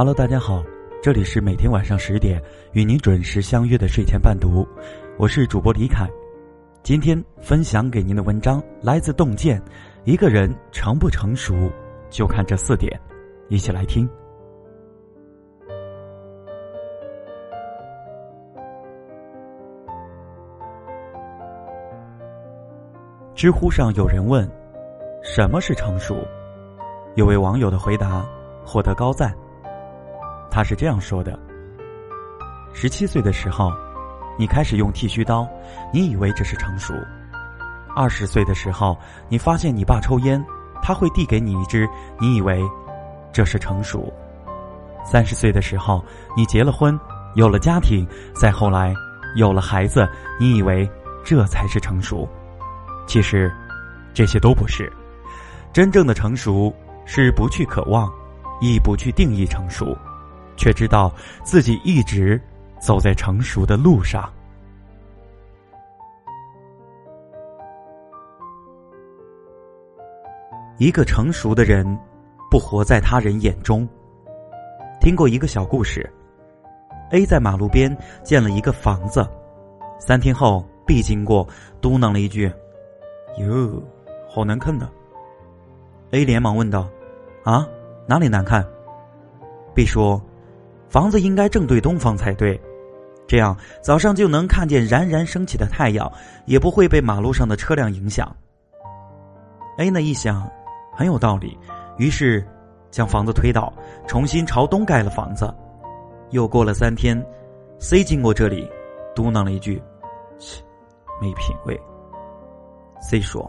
Hello，大家好，这里是每天晚上十点与您准时相约的睡前伴读，我是主播李凯。今天分享给您的文章来自洞见，一个人成不成熟，就看这四点，一起来听。知乎上有人问：“什么是成熟？”有位网友的回答获得高赞。他是这样说的：十七岁的时候，你开始用剃须刀，你以为这是成熟；二十岁的时候，你发现你爸抽烟，他会递给你一支，你以为这是成熟；三十岁的时候，你结了婚，有了家庭，再后来有了孩子，你以为这才是成熟。其实，这些都不是。真正的成熟是不去渴望，亦不去定义成熟。却知道自己一直走在成熟的路上。一个成熟的人，不活在他人眼中。听过一个小故事：A 在马路边建了一个房子，三天后 B 经过，嘟囔了一句：“哟，好难看的。”A 连忙问道：“啊，哪里难看？”B 说。房子应该正对东方才对，这样早上就能看见冉冉升起的太阳，也不会被马路上的车辆影响。A 呢一想，很有道理，于是将房子推倒，重新朝东盖了房子。又过了三天，C 经过这里，嘟囔了一句：“切，没品位。”C 说：“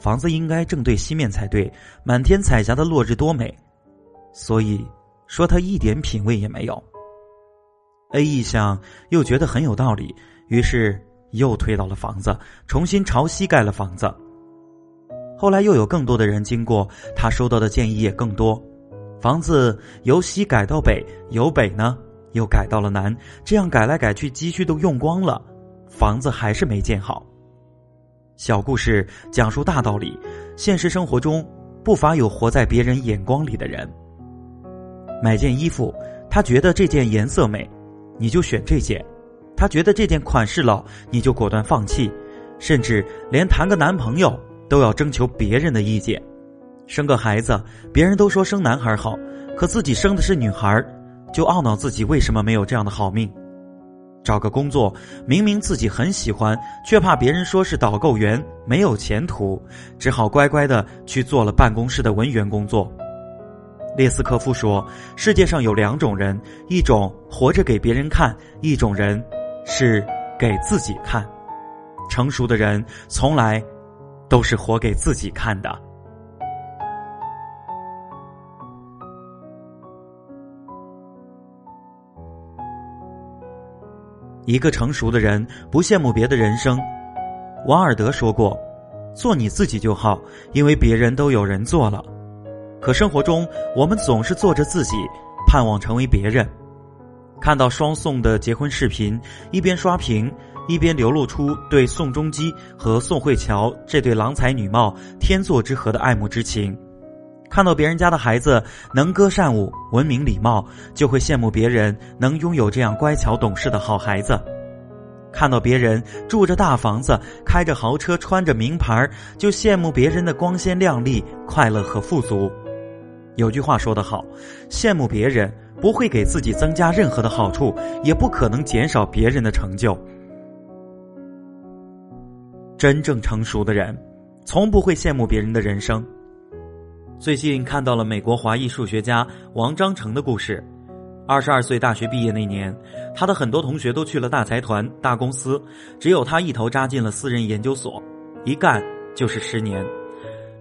房子应该正对西面才对，满天彩霞的落日多美。”所以。说他一点品味也没有。A 一想，又觉得很有道理，于是又推倒了房子，重新朝西盖了房子。后来又有更多的人经过，他收到的建议也更多。房子由西改到北，由北呢又改到了南，这样改来改去，积蓄都用光了，房子还是没建好。小故事讲述大道理，现实生活中不乏有活在别人眼光里的人。买件衣服，他觉得这件颜色美，你就选这件；他觉得这件款式老，你就果断放弃。甚至连谈个男朋友都要征求别人的意见。生个孩子，别人都说生男孩好，可自己生的是女孩，就懊恼自己为什么没有这样的好命。找个工作，明明自己很喜欢，却怕别人说是导购员没有前途，只好乖乖的去做了办公室的文员工作。列斯科夫说：“世界上有两种人，一种活着给别人看，一种人是给自己看。成熟的人从来都是活给自己看的。一个成熟的人不羡慕别的人生。”王尔德说过：“做你自己就好，因为别人都有人做了。”可生活中，我们总是做着自己，盼望成为别人。看到双宋的结婚视频，一边刷屏，一边流露出对宋仲基和宋慧乔这对郎才女貌、天作之合的爱慕之情。看到别人家的孩子能歌善舞、文明礼貌，就会羡慕别人能拥有这样乖巧懂事的好孩子。看到别人住着大房子、开着豪车、穿着名牌，就羡慕别人的光鲜亮丽、快乐和富足。有句话说得好，羡慕别人不会给自己增加任何的好处，也不可能减少别人的成就。真正成熟的人，从不会羡慕别人的人生。最近看到了美国华裔数学家王章成的故事。二十二岁大学毕业那年，他的很多同学都去了大财团、大公司，只有他一头扎进了私人研究所，一干就是十年。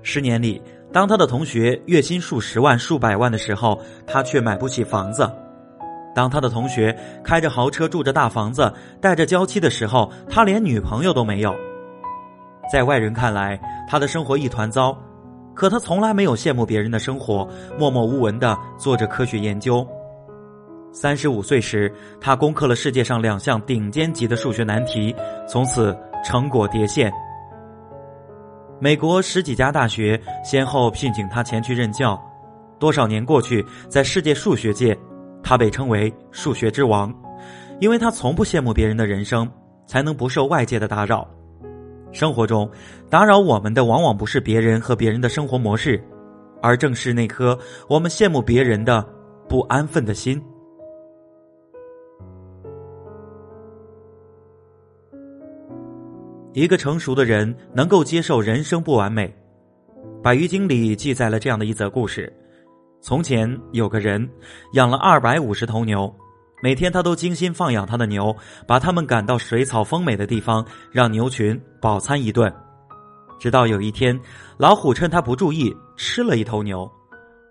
十年里。当他的同学月薪数十万、数百万的时候，他却买不起房子；当他的同学开着豪车、住着大房子、带着娇妻的时候，他连女朋友都没有。在外人看来，他的生活一团糟，可他从来没有羡慕别人的生活，默默无闻的做着科学研究。三十五岁时，他攻克了世界上两项顶尖级的数学难题，从此成果迭现。美国十几家大学先后聘请他前去任教，多少年过去，在世界数学界，他被称为数学之王，因为他从不羡慕别人的人生，才能不受外界的打扰。生活中，打扰我们的往往不是别人和别人的生活模式，而正是那颗我们羡慕别人的不安分的心。一个成熟的人能够接受人生不完美，《百余经》里记载了这样的一则故事：从前有个人养了二百五十头牛，每天他都精心放养他的牛，把它们赶到水草丰美的地方，让牛群饱餐一顿。直到有一天，老虎趁他不注意吃了一头牛，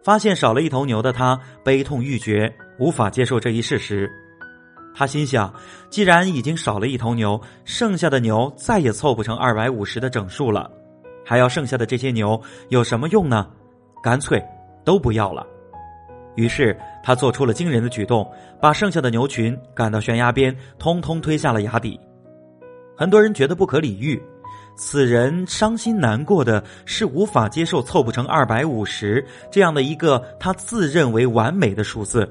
发现少了一头牛的他悲痛欲绝，无法接受这一事实。他心想，既然已经少了一头牛，剩下的牛再也凑不成二百五十的整数了，还要剩下的这些牛有什么用呢？干脆都不要了。于是他做出了惊人的举动，把剩下的牛群赶到悬崖边，通通推下了崖底。很多人觉得不可理喻，此人伤心难过的是无法接受凑不成二百五十这样的一个他自认为完美的数字。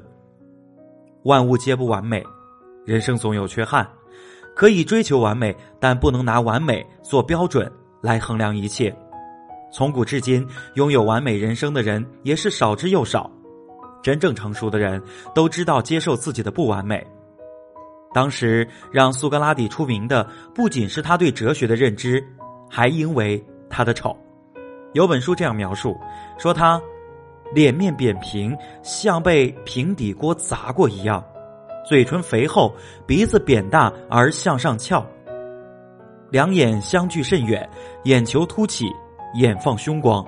万物皆不完美。人生总有缺憾，可以追求完美，但不能拿完美做标准来衡量一切。从古至今，拥有完美人生的人也是少之又少。真正成熟的人都知道接受自己的不完美。当时让苏格拉底出名的，不仅是他对哲学的认知，还因为他的丑。有本书这样描述，说他脸面扁平，像被平底锅砸过一样。嘴唇肥厚，鼻子扁大而向上翘，两眼相距甚远，眼球凸起，眼放凶光。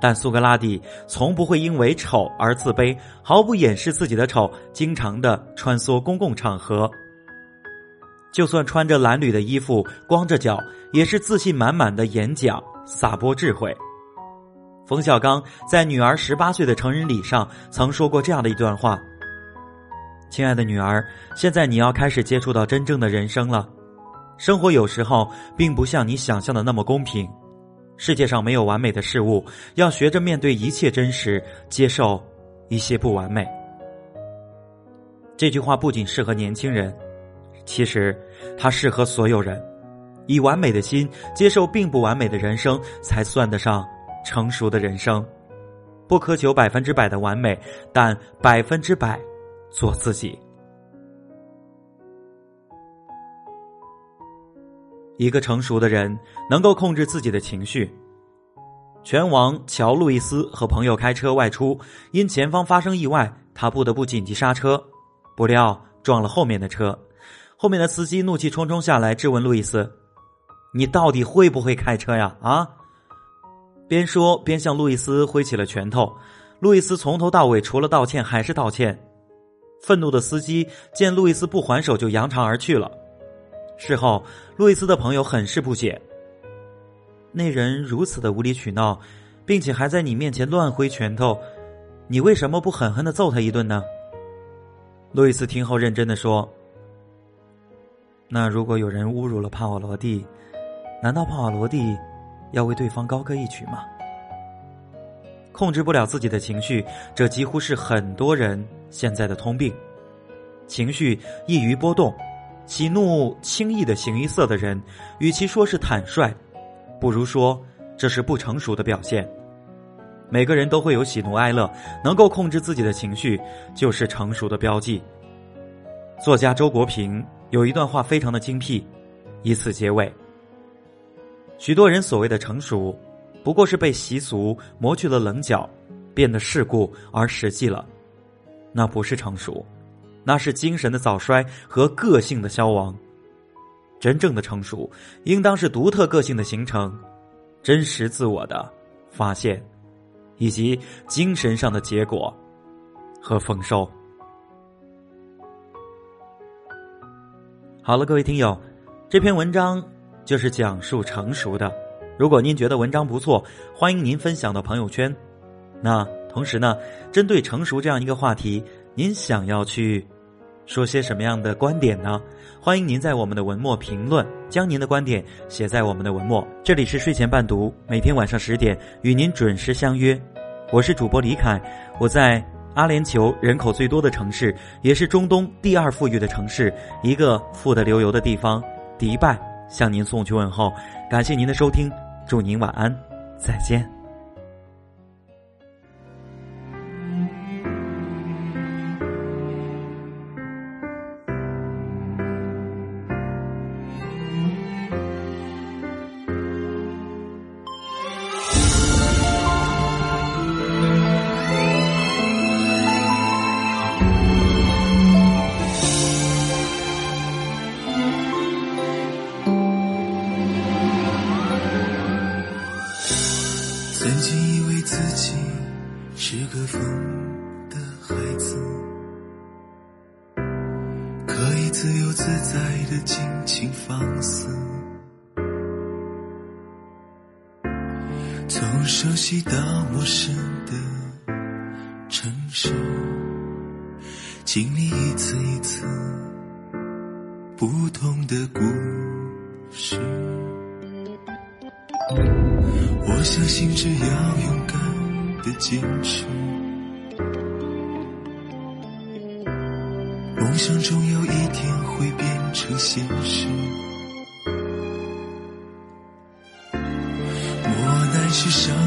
但苏格拉底从不会因为丑而自卑，毫不掩饰自己的丑，经常的穿梭公共场合。就算穿着褴褛的衣服，光着脚，也是自信满满的演讲，洒播智慧。冯小刚在女儿十八岁的成人礼上曾说过这样的一段话。亲爱的女儿，现在你要开始接触到真正的人生了。生活有时候并不像你想象的那么公平，世界上没有完美的事物，要学着面对一切真实，接受一些不完美。这句话不仅适合年轻人，其实它适合所有人。以完美的心接受并不完美的人生，才算得上成熟的人生。不苛求百分之百的完美，但百分之百。做自己。一个成熟的人能够控制自己的情绪。拳王乔·路易斯和朋友开车外出，因前方发生意外，他不得不紧急刹车，不料撞了后面的车。后面的司机怒气冲冲下来质问路易斯：“你到底会不会开车呀？”啊！边说边向路易斯挥起了拳头。路易斯从头到尾除了道歉还是道歉。愤怒的司机见路易斯不还手，就扬长而去了。事后，路易斯的朋友很是不解：那人如此的无理取闹，并且还在你面前乱挥拳头，你为什么不狠狠的揍他一顿呢？路易斯听后认真的说：“那如果有人侮辱了帕瓦罗蒂，难道帕瓦罗蒂要为对方高歌一曲吗？”控制不了自己的情绪，这几乎是很多人现在的通病。情绪易于波动，喜怒轻易的形于色的人，与其说是坦率，不如说这是不成熟的表现。每个人都会有喜怒哀乐，能够控制自己的情绪，就是成熟的标记。作家周国平有一段话非常的精辟，以此结尾。许多人所谓的成熟。不过是被习俗磨去了棱角，变得世故而实际了，那不是成熟，那是精神的早衰和个性的消亡。真正的成熟，应当是独特个性的形成，真实自我的发现，以及精神上的结果和丰收。好了，各位听友，这篇文章就是讲述成熟的。如果您觉得文章不错，欢迎您分享到朋友圈。那同时呢，针对成熟这样一个话题，您想要去说些什么样的观点呢？欢迎您在我们的文末评论，将您的观点写在我们的文末。这里是睡前伴读，每天晚上十点与您准时相约。我是主播李凯，我在阿联酋人口最多的城市，也是中东第二富裕的城市，一个富得流油的地方——迪拜，向您送去问候。感谢您的收听，祝您晚安再见。事，经历一次一次不同的故事。我相信，只要勇敢的坚持，梦想终有一天会变成现实。磨难是伤。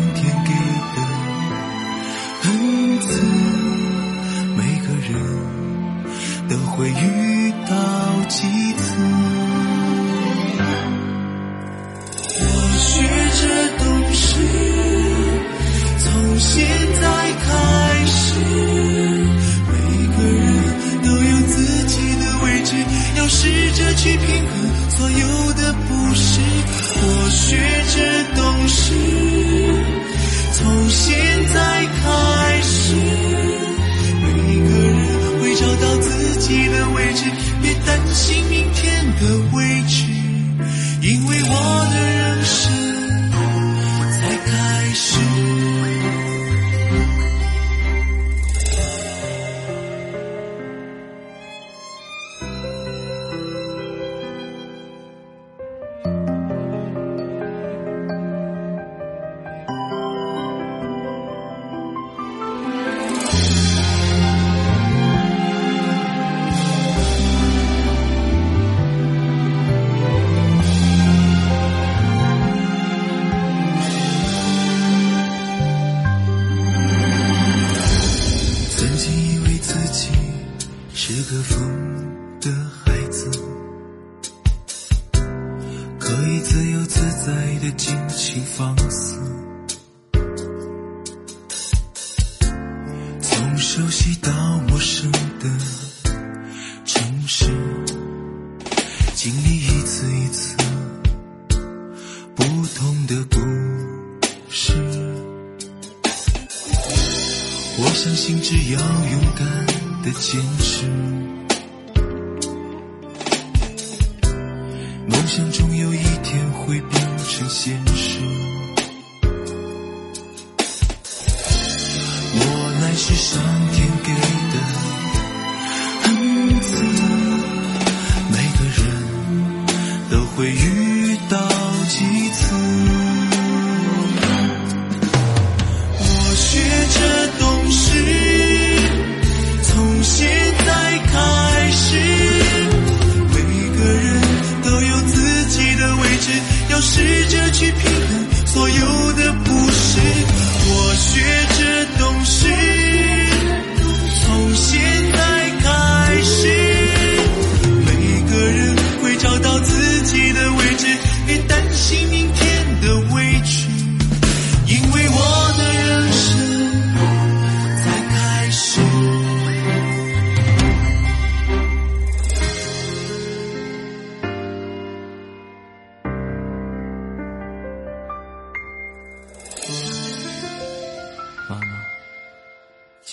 magic. 熟悉到陌生的城市经历一次一次不同的故事我相信只要勇敢的坚持去想你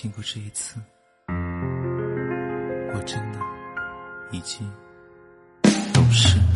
经过这一次我真的已经懂事了。